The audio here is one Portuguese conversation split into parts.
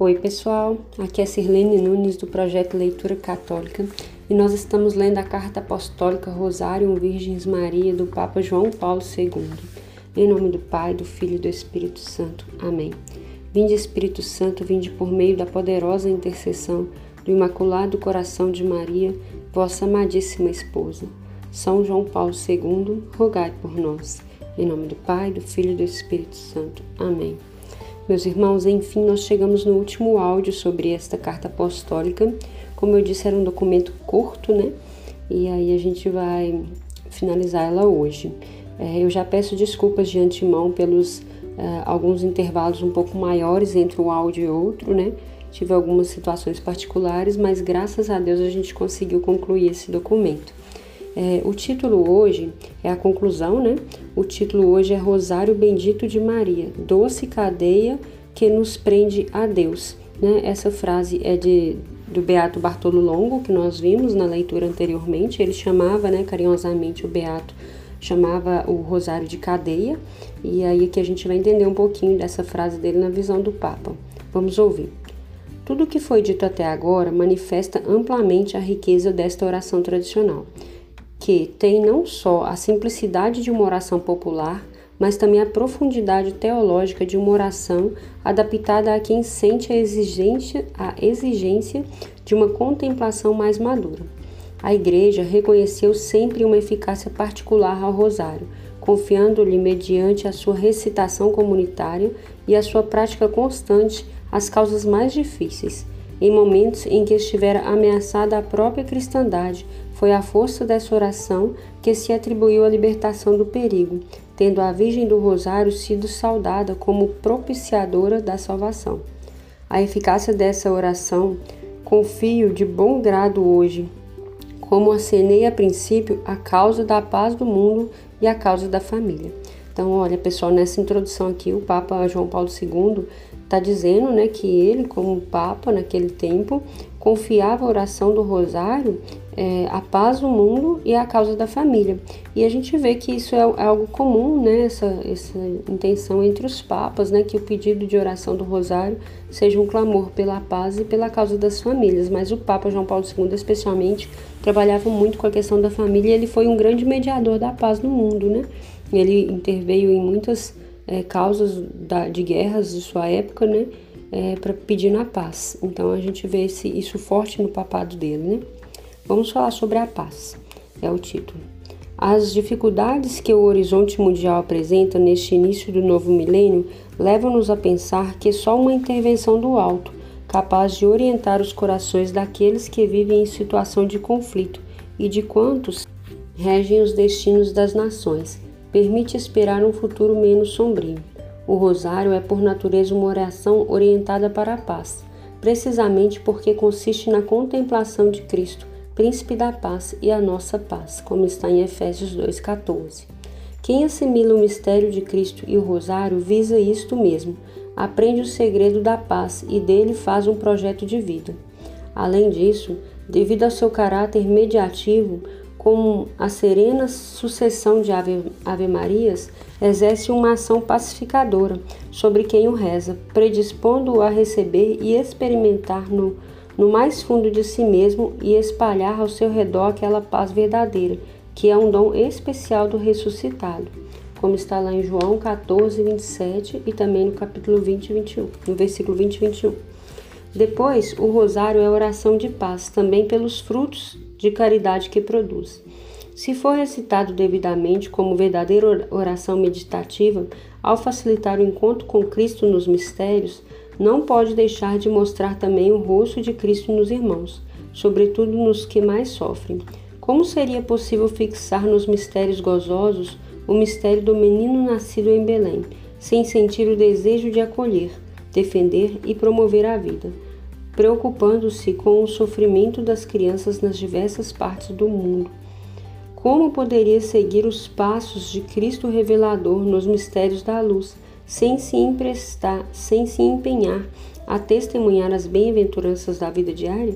Oi, pessoal. Aqui é Sirlene Nunes do projeto Leitura Católica e nós estamos lendo a carta apostólica Rosário Virgens Maria do Papa João Paulo II. Em nome do Pai, do Filho e do Espírito Santo. Amém. Vinde, Espírito Santo, vinde por meio da poderosa intercessão do Imaculado Coração de Maria, vossa amadíssima esposa. São João Paulo II, rogai por nós. Em nome do Pai, do Filho e do Espírito Santo. Amém. Meus irmãos, enfim, nós chegamos no último áudio sobre esta carta apostólica. Como eu disse, era um documento curto, né? E aí a gente vai finalizar ela hoje. É, eu já peço desculpas de antemão pelos é, alguns intervalos um pouco maiores entre um áudio e outro, né? Tive algumas situações particulares, mas graças a Deus a gente conseguiu concluir esse documento. É, o título hoje é a conclusão, né? O título hoje é Rosário Bendito de Maria, doce cadeia que nos prende a Deus. Né? Essa frase é de, do Beato Bartolo Longo, que nós vimos na leitura anteriormente. Ele chamava né, carinhosamente o Beato, chamava o Rosário de cadeia. E aí que a gente vai entender um pouquinho dessa frase dele na visão do Papa. Vamos ouvir. Tudo o que foi dito até agora manifesta amplamente a riqueza desta oração tradicional que tem não só a simplicidade de uma oração popular, mas também a profundidade teológica de uma oração adaptada a quem sente a exigência, a exigência de uma contemplação mais madura. A Igreja reconheceu sempre uma eficácia particular ao Rosário, confiando-lhe, mediante a sua recitação comunitária e a sua prática constante, as causas mais difíceis, em momentos em que estivera ameaçada a própria cristandade foi a força dessa oração que se atribuiu à libertação do perigo, tendo a Virgem do Rosário sido saudada como propiciadora da salvação. A eficácia dessa oração confio de bom grado hoje, como acenei a princípio a causa da paz do mundo e a causa da família. Então, olha, pessoal, nessa introdução aqui, o Papa João Paulo II está dizendo né, que ele, como Papa naquele tempo, confiava a oração do Rosário é, a paz do mundo e a causa da família. E a gente vê que isso é, é algo comum, né, essa, essa intenção entre os papas, né, que o pedido de oração do Rosário seja um clamor pela paz e pela causa das famílias. Mas o Papa João Paulo II, especialmente, trabalhava muito com a questão da família e ele foi um grande mediador da paz no mundo, né? Ele interveio em muitas é, causas da, de guerras de sua época, né? É, para pedir na paz. Então a gente vê esse, isso forte no papado dele, né? Vamos falar sobre a paz. É o título. As dificuldades que o horizonte mundial apresenta neste início do novo milênio levam-nos a pensar que só uma intervenção do alto, capaz de orientar os corações daqueles que vivem em situação de conflito e de quantos regem os destinos das nações, permite esperar um futuro menos sombrio. O rosário é por natureza uma oração orientada para a paz, precisamente porque consiste na contemplação de Cristo, príncipe da paz e a nossa paz, como está em Efésios 2:14. Quem assimila o mistério de Cristo e o rosário visa isto mesmo, aprende o segredo da paz e dele faz um projeto de vida. Além disso, devido ao seu caráter mediativo, como a serena sucessão de ave, ave Marias, exerce uma ação pacificadora sobre quem o reza, predispondo-o a receber e experimentar no, no mais fundo de si mesmo e espalhar ao seu redor aquela paz verdadeira, que é um dom especial do ressuscitado, como está lá em João 14, 27 e também no capítulo 20 21, no versículo 20 e 21. Depois, o rosário é oração de paz, também pelos frutos de caridade que produz. Se for recitado devidamente como verdadeira oração meditativa, ao facilitar o encontro com Cristo nos mistérios, não pode deixar de mostrar também o rosto de Cristo nos irmãos, sobretudo nos que mais sofrem. Como seria possível fixar nos mistérios gozosos o mistério do menino nascido em Belém, sem sentir o desejo de acolher, defender e promover a vida? preocupando-se com o sofrimento das crianças nas diversas partes do mundo. Como poderia seguir os passos de Cristo revelador nos mistérios da luz, sem se emprestar, sem se empenhar a testemunhar as bem-aventuranças da vida diária?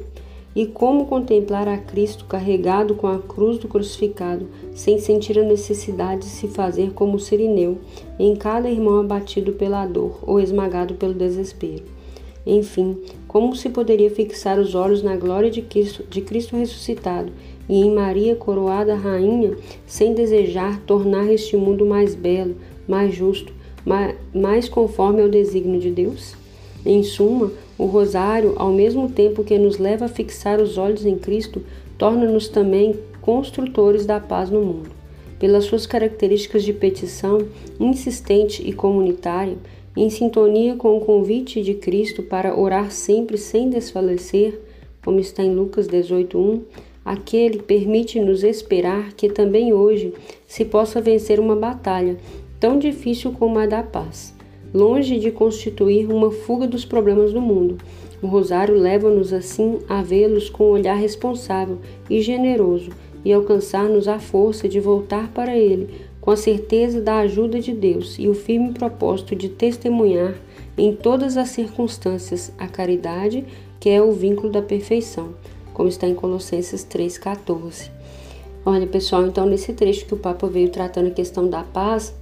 E como contemplar a Cristo carregado com a cruz do crucificado, sem sentir a necessidade de se fazer como o sirineu, em cada irmão abatido pela dor ou esmagado pelo desespero? Enfim, como se poderia fixar os olhos na glória de Cristo, de Cristo ressuscitado e em Maria coroada rainha, sem desejar tornar este mundo mais belo, mais justo, mais conforme ao desígnio de Deus? Em suma, o rosário, ao mesmo tempo que nos leva a fixar os olhos em Cristo, torna-nos também construtores da paz no mundo. Pelas suas características de petição, insistente e comunitária, em sintonia com o convite de Cristo para orar sempre sem desfalecer, como está em Lucas 18:1, aquele permite-nos esperar que também hoje se possa vencer uma batalha tão difícil como a da paz. Longe de constituir uma fuga dos problemas do mundo, o rosário leva-nos assim a vê-los com um olhar responsável e generoso e alcançar-nos a força de voltar para ele com a certeza da ajuda de Deus e o firme propósito de testemunhar em todas as circunstâncias a caridade, que é o vínculo da perfeição, como está em Colossenses 3,14. Olha, pessoal, então nesse trecho que o Papa veio tratando a questão da paz,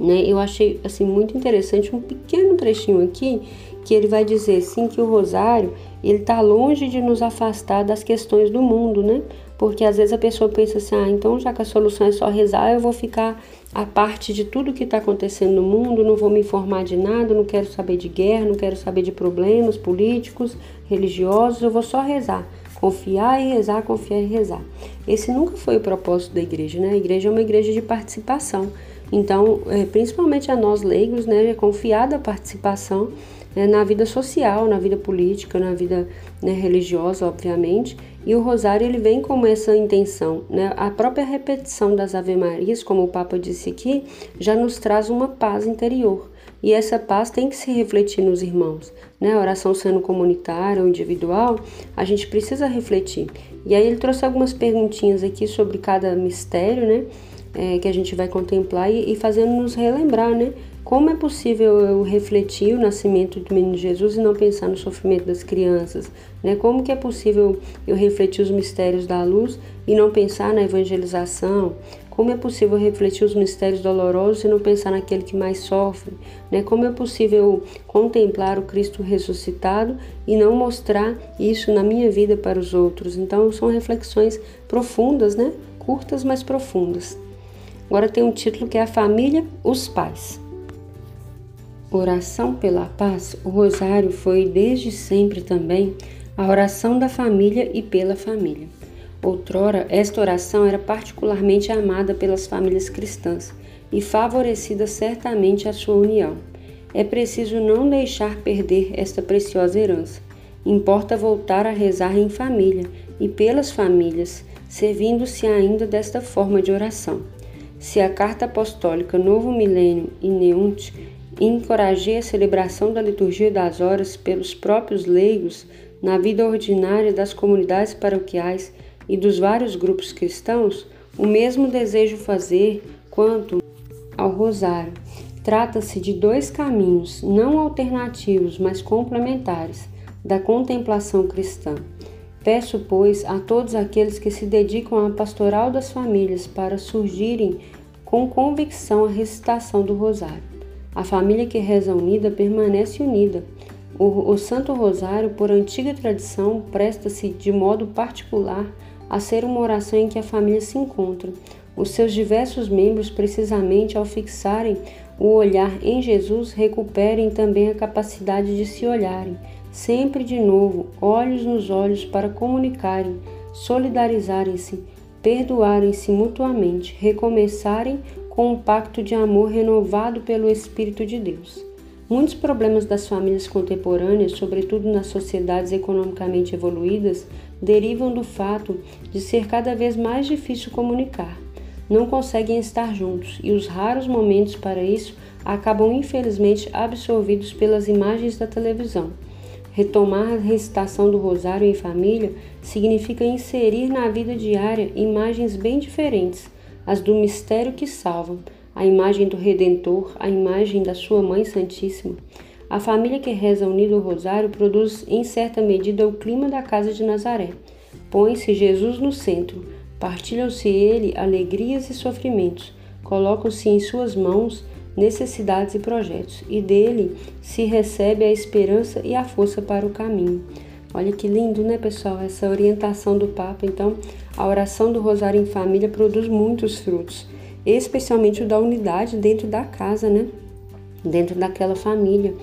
né, eu achei assim muito interessante um pequeno trechinho aqui que ele vai dizer sim que o rosário ele está longe de nos afastar das questões do mundo, né? Porque às vezes a pessoa pensa assim, ah, então já que a solução é só rezar, eu vou ficar a parte de tudo que está acontecendo no mundo, não vou me informar de nada, não quero saber de guerra, não quero saber de problemas políticos, religiosos, eu vou só rezar. Confiar e rezar, confiar e rezar. Esse nunca foi o propósito da igreja, né? A igreja é uma igreja de participação. Então, é, principalmente a nós leigos, né, é confiada a participação né, na vida social, na vida política, na vida né, religiosa, obviamente. E o rosário ele vem com essa intenção. Né? A própria repetição das Ave Marias, como o Papa disse aqui, já nos traz uma paz interior. E essa paz tem que se refletir nos irmãos. Né? A oração sendo comunitária ou individual, a gente precisa refletir. E aí ele trouxe algumas perguntinhas aqui sobre cada mistério, né? É, que a gente vai contemplar e, e fazendo nos relembrar, né? Como é possível eu refletir o nascimento do menino Jesus e não pensar no sofrimento das crianças? Né? Como que é possível eu refletir os mistérios da luz e não pensar na evangelização? Como é possível refletir os mistérios dolorosos e não pensar naquele que mais sofre? Né? Como é possível contemplar o Cristo ressuscitado e não mostrar isso na minha vida para os outros? Então, são reflexões profundas, né? curtas, mas profundas. Agora tem um título que é A Família, os Pais. Oração pela paz, o rosário foi desde sempre também a oração da família e pela família. Outrora, esta oração era particularmente amada pelas famílias cristãs e favorecida certamente a sua união. É preciso não deixar perder esta preciosa herança. Importa voltar a rezar em família e pelas famílias, servindo-se ainda desta forma de oração. Se a carta apostólica Novo Milênio e Neunte encorajei a celebração da liturgia das horas pelos próprios leigos na vida ordinária das comunidades paroquiais e dos vários grupos cristãos, o mesmo desejo fazer quanto ao rosário. Trata-se de dois caminhos, não alternativos, mas complementares, da contemplação cristã. Peço, pois, a todos aqueles que se dedicam à pastoral das famílias para surgirem com convicção a recitação do rosário. A família que reza unida permanece unida. O, o Santo Rosário, por antiga tradição, presta-se de modo particular a ser uma oração em que a família se encontra. Os seus diversos membros, precisamente ao fixarem o olhar em Jesus, recuperem também a capacidade de se olharem, sempre de novo, olhos nos olhos, para comunicarem, solidarizarem-se, perdoarem-se mutuamente, recomeçarem com um pacto de amor renovado pelo Espírito de Deus. Muitos problemas das famílias contemporâneas, sobretudo nas sociedades economicamente evoluídas, derivam do fato de ser cada vez mais difícil comunicar. Não conseguem estar juntos e os raros momentos para isso acabam infelizmente absorvidos pelas imagens da televisão. Retomar a recitação do rosário em família significa inserir na vida diária imagens bem diferentes as do mistério que salva, a imagem do Redentor, a imagem da sua Mãe Santíssima. A família que reza unido ao rosário produz em certa medida o clima da casa de Nazaré. Põe-se Jesus no centro, partilham-se ele alegrias e sofrimentos, colocam-se em suas mãos necessidades e projetos, e dele se recebe a esperança e a força para o caminho. Olha que lindo, né, pessoal? Essa orientação do Papa. Então, a oração do Rosário em Família produz muitos frutos, especialmente o da unidade dentro da casa, né? Dentro daquela família.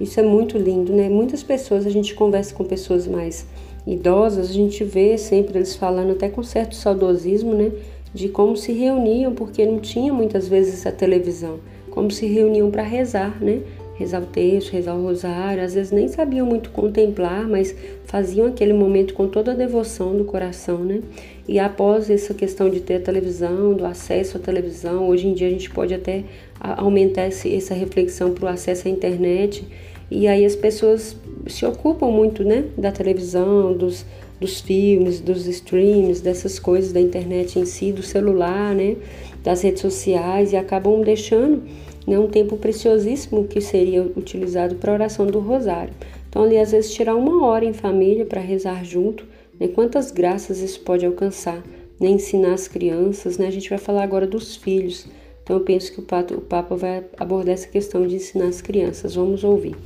Isso é muito lindo, né? Muitas pessoas, a gente conversa com pessoas mais idosas, a gente vê sempre eles falando até com certo saudosismo, né? De como se reuniam, porque não tinha muitas vezes a televisão, como se reuniam para rezar, né? Rezar o texto, rezar o rosário, às vezes nem sabiam muito contemplar, mas faziam aquele momento com toda a devoção do coração, né? E após essa questão de ter a televisão, do acesso à televisão, hoje em dia a gente pode até aumentar essa reflexão para o acesso à internet e aí as pessoas se ocupam muito, né, da televisão, dos, dos filmes, dos streams, dessas coisas da internet em si, do celular, né, das redes sociais e acabam deixando né, um tempo preciosíssimo que seria utilizado para a oração do rosário. Então, ali às vezes tirar uma hora em família para rezar junto, né, quantas graças isso pode alcançar, né, ensinar as crianças, né, a gente vai falar agora dos filhos, então eu penso que o Papa vai abordar essa questão de ensinar as crianças. Vamos ouvir.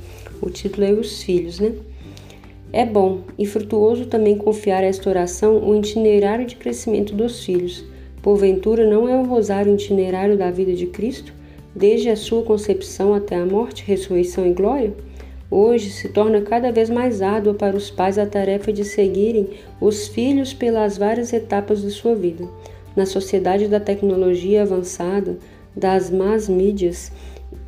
O título é Os Filhos, né? É bom e frutuoso também confiar a esta oração o itinerário de crescimento dos filhos. Porventura, não é o rosário itinerário da vida de Cristo, desde a sua concepção até a morte, ressurreição e glória? Hoje se torna cada vez mais árdua para os pais a tarefa de seguirem os filhos pelas várias etapas de sua vida. Na sociedade da tecnologia avançada, das más mídias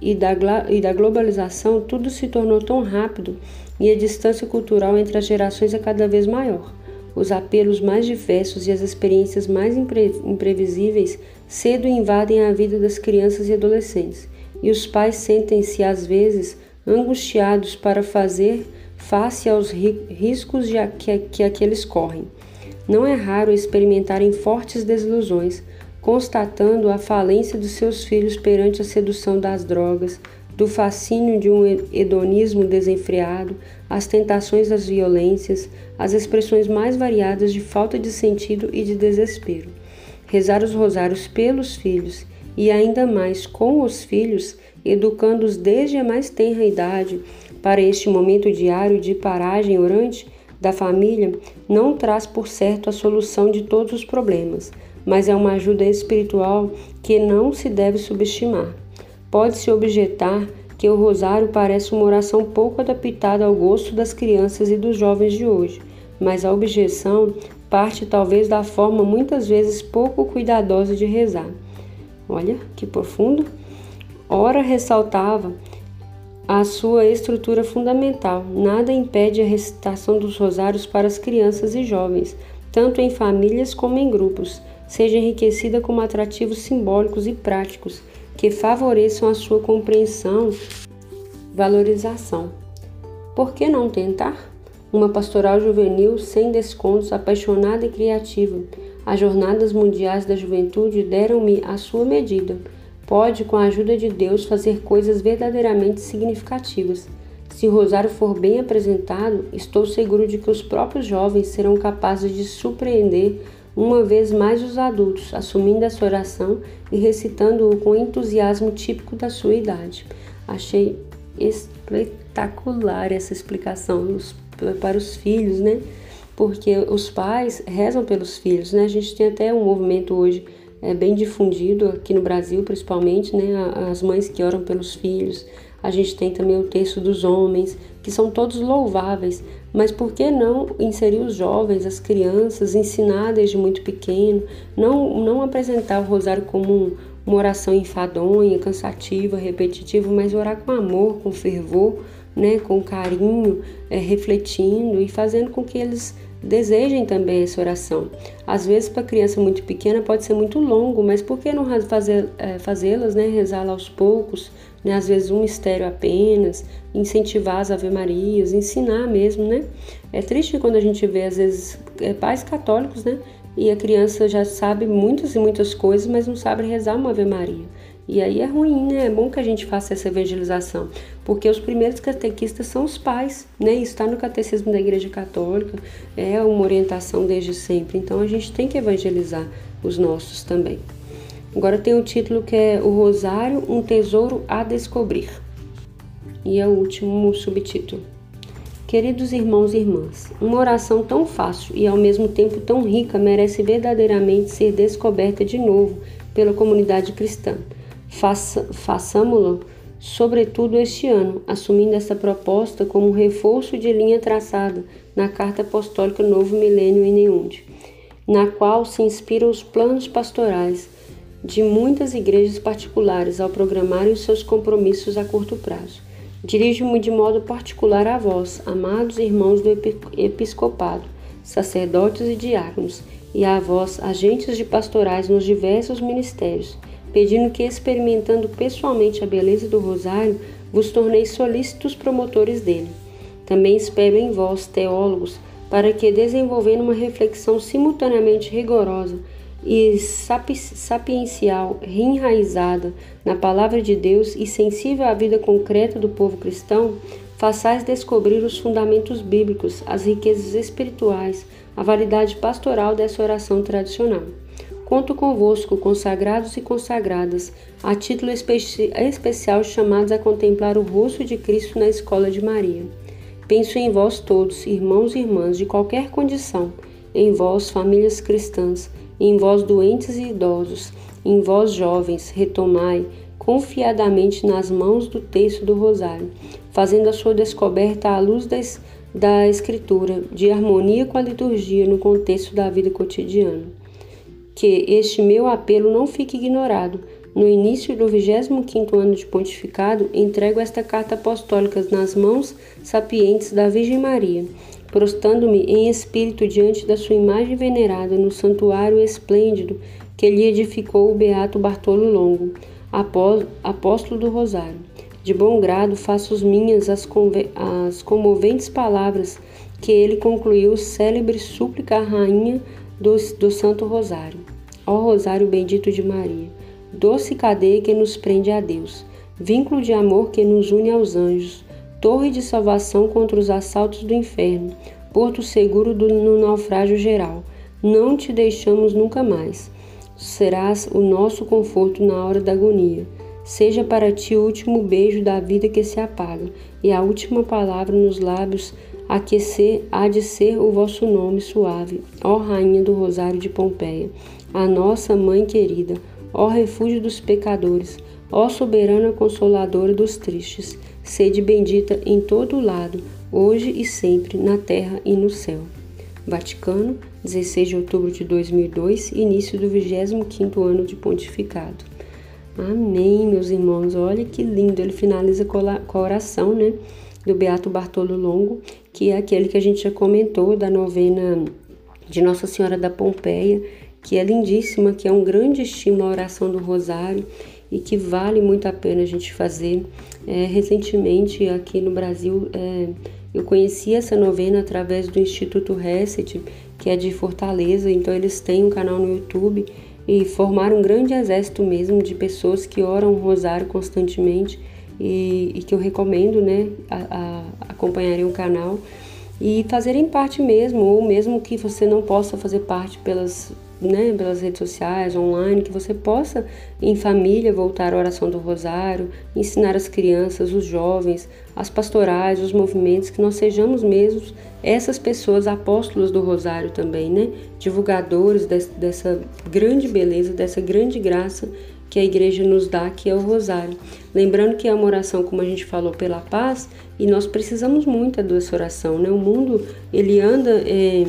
e da, e da globalização, tudo se tornou tão rápido e a distância cultural entre as gerações é cada vez maior. Os apelos mais diversos e as experiências mais impre, imprevisíveis cedo invadem a vida das crianças e adolescentes, e os pais sentem-se às vezes angustiados para fazer face aos riscos que, que aqueles correm. Não é raro experimentarem fortes desilusões, constatando a falência dos seus filhos perante a sedução das drogas, do fascínio de um hedonismo desenfreado, as tentações das violências, as expressões mais variadas de falta de sentido e de desespero. Rezar os rosários pelos filhos e ainda mais com os filhos, educando-os desde a mais tenra idade para este momento diário de paragem orante, da família não traz por certo a solução de todos os problemas, mas é uma ajuda espiritual que não se deve subestimar. Pode-se objetar que o rosário parece uma oração pouco adaptada ao gosto das crianças e dos jovens de hoje, mas a objeção parte talvez da forma muitas vezes pouco cuidadosa de rezar. Olha que profundo! Ora ressaltava a sua estrutura fundamental. Nada impede a recitação dos rosários para as crianças e jovens, tanto em famílias como em grupos, seja enriquecida com atrativos simbólicos e práticos que favoreçam a sua compreensão, valorização. Por que não tentar? Uma pastoral juvenil sem descontos, apaixonada e criativa. As Jornadas Mundiais da Juventude deram-me a sua medida pode, com a ajuda de Deus, fazer coisas verdadeiramente significativas. Se o rosário for bem apresentado, estou seguro de que os próprios jovens serão capazes de surpreender uma vez mais os adultos, assumindo essa oração e recitando-o com entusiasmo típico da sua idade. Achei espetacular essa explicação para os filhos, né? Porque os pais rezam pelos filhos, né? A gente tem até um movimento hoje é bem difundido aqui no Brasil, principalmente, né? As mães que oram pelos filhos. A gente tem também o texto dos homens, que são todos louváveis, mas por que não inserir os jovens, as crianças, ensinar desde muito pequeno, não, não apresentar o rosário como uma oração enfadonha, cansativa, repetitiva, mas orar com amor, com fervor, né, com carinho, é, refletindo e fazendo com que eles desejem também essa oração. Às vezes, para criança muito pequena, pode ser muito longo, mas por que não fazer, é, fazê-las, né, rezá-la aos poucos, né, às vezes um mistério apenas, incentivar as ave-marias, ensinar mesmo, né? É triste quando a gente vê, às vezes, é, pais católicos, né, e a criança já sabe muitas e muitas coisas, mas não sabe rezar uma ave-maria. E aí é ruim, né? É bom que a gente faça essa evangelização, porque os primeiros catequistas são os pais, né? Isso está no catecismo da Igreja Católica, é uma orientação desde sempre. Então a gente tem que evangelizar os nossos também. Agora tem o título que é O Rosário, um tesouro a descobrir. E é o último subtítulo. Queridos irmãos e irmãs, uma oração tão fácil e ao mesmo tempo tão rica merece verdadeiramente ser descoberta de novo pela comunidade cristã. Faça, Façamo-lo, sobretudo este ano, assumindo essa proposta como um reforço de linha traçada na Carta Apostólica Novo Milênio em Neude, na qual se inspiram os planos pastorais de muitas igrejas particulares ao programarem os seus compromissos a curto prazo. Dirijo-me de modo particular a vós, amados irmãos do episcopado, sacerdotes e diáconos, e a vós, agentes de pastorais nos diversos ministérios, pedindo que, experimentando pessoalmente a beleza do rosário, vos torneis solícitos promotores dele. Também espero em vós, teólogos, para que, desenvolvendo uma reflexão simultaneamente rigorosa, e sapiencial, reenraizada na palavra de Deus e sensível à vida concreta do povo cristão, façais descobrir os fundamentos bíblicos, as riquezas espirituais, a validade pastoral dessa oração tradicional. Conto convosco, consagrados e consagradas, a título especi especial chamados a contemplar o rosto de Cristo na escola de Maria. Penso em vós todos, irmãos e irmãs de qualquer condição, em vós, famílias cristãs, em vós doentes e idosos, em vós jovens, retomai confiadamente nas mãos do texto do Rosário, fazendo a sua descoberta à luz das, da Escritura, de harmonia com a liturgia no contexto da vida cotidiana. Que este meu apelo não fique ignorado. No início do 25º ano de pontificado, entrego esta carta apostólica nas mãos sapientes da Virgem Maria, prostando-me em espírito diante da sua imagem venerada no santuário esplêndido que lhe edificou o beato Bartolo Longo, apóstolo do Rosário. De bom grado faço minhas as, as comoventes palavras que ele concluiu célebre súplica à rainha do, do Santo Rosário. Ó Rosário bendito de Maria, doce cadeia que nos prende a Deus, vínculo de amor que nos une aos anjos, torre de salvação contra os assaltos do inferno, porto seguro do, no naufrágio geral. Não te deixamos nunca mais. Serás o nosso conforto na hora da agonia. Seja para ti o último beijo da vida que se apaga e a última palavra nos lábios aquecer há de ser o vosso nome suave, ó Rainha do Rosário de Pompeia, a nossa Mãe querida, ó refúgio dos pecadores, ó soberana consoladora dos tristes sede bendita em todo lado, hoje e sempre, na terra e no céu. Vaticano, 16 de outubro de 2002, início do 25º ano de pontificado. Amém, meus irmãos. Olha que lindo. Ele finaliza com a oração, né, do Beato Bartolo Longo, que é aquele que a gente já comentou da novena de Nossa Senhora da Pompeia, que é lindíssima, que é um grande estímulo à oração do Rosário e que vale muito a pena a gente fazer. É, recentemente, aqui no Brasil, é, eu conheci essa novena através do Instituto Reset, que é de Fortaleza, então eles têm um canal no YouTube e formaram um grande exército mesmo de pessoas que oram o rosário constantemente e, e que eu recomendo né, a, a acompanharem o canal e fazerem parte mesmo, ou mesmo que você não possa fazer parte pelas né, pelas redes sociais, online, que você possa, em família, voltar à oração do rosário, ensinar as crianças, os jovens, as pastorais, os movimentos, que nós sejamos mesmos essas pessoas apóstolos do rosário também, né? Divulgadores dessa grande beleza, dessa grande graça que a igreja nos dá, que é o rosário. Lembrando que é uma oração, como a gente falou, pela paz, e nós precisamos muito dessa oração, né? O mundo, ele anda... É,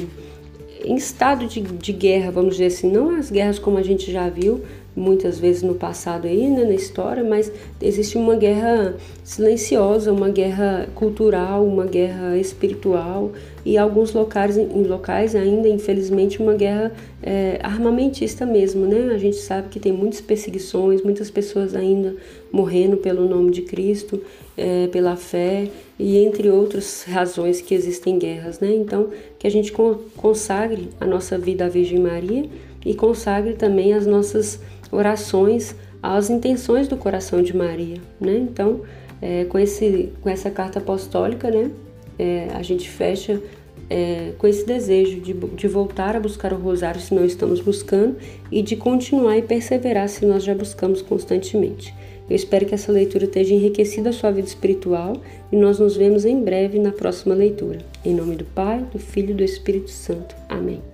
em estado de, de guerra, vamos dizer assim, não as guerras como a gente já viu muitas vezes no passado aí, né, na história, mas existe uma guerra silenciosa, uma guerra cultural, uma guerra espiritual e alguns locais, em locais ainda, infelizmente, uma guerra é, armamentista mesmo, né? A gente sabe que tem muitas perseguições, muitas pessoas ainda morrendo pelo nome de Cristo, é, pela fé e entre outras razões que existem guerras, né? Então, que a gente consagre a nossa vida à Virgem Maria e consagre também as nossas orações às intenções do coração de Maria, né? Então, é, com, esse, com essa carta apostólica, né? É, a gente fecha é, com esse desejo de, de voltar a buscar o rosário se não estamos buscando e de continuar e perseverar se nós já buscamos constantemente. Eu espero que essa leitura tenha enriquecido a sua vida espiritual e nós nos vemos em breve na próxima leitura. Em nome do Pai, do Filho e do Espírito Santo. Amém.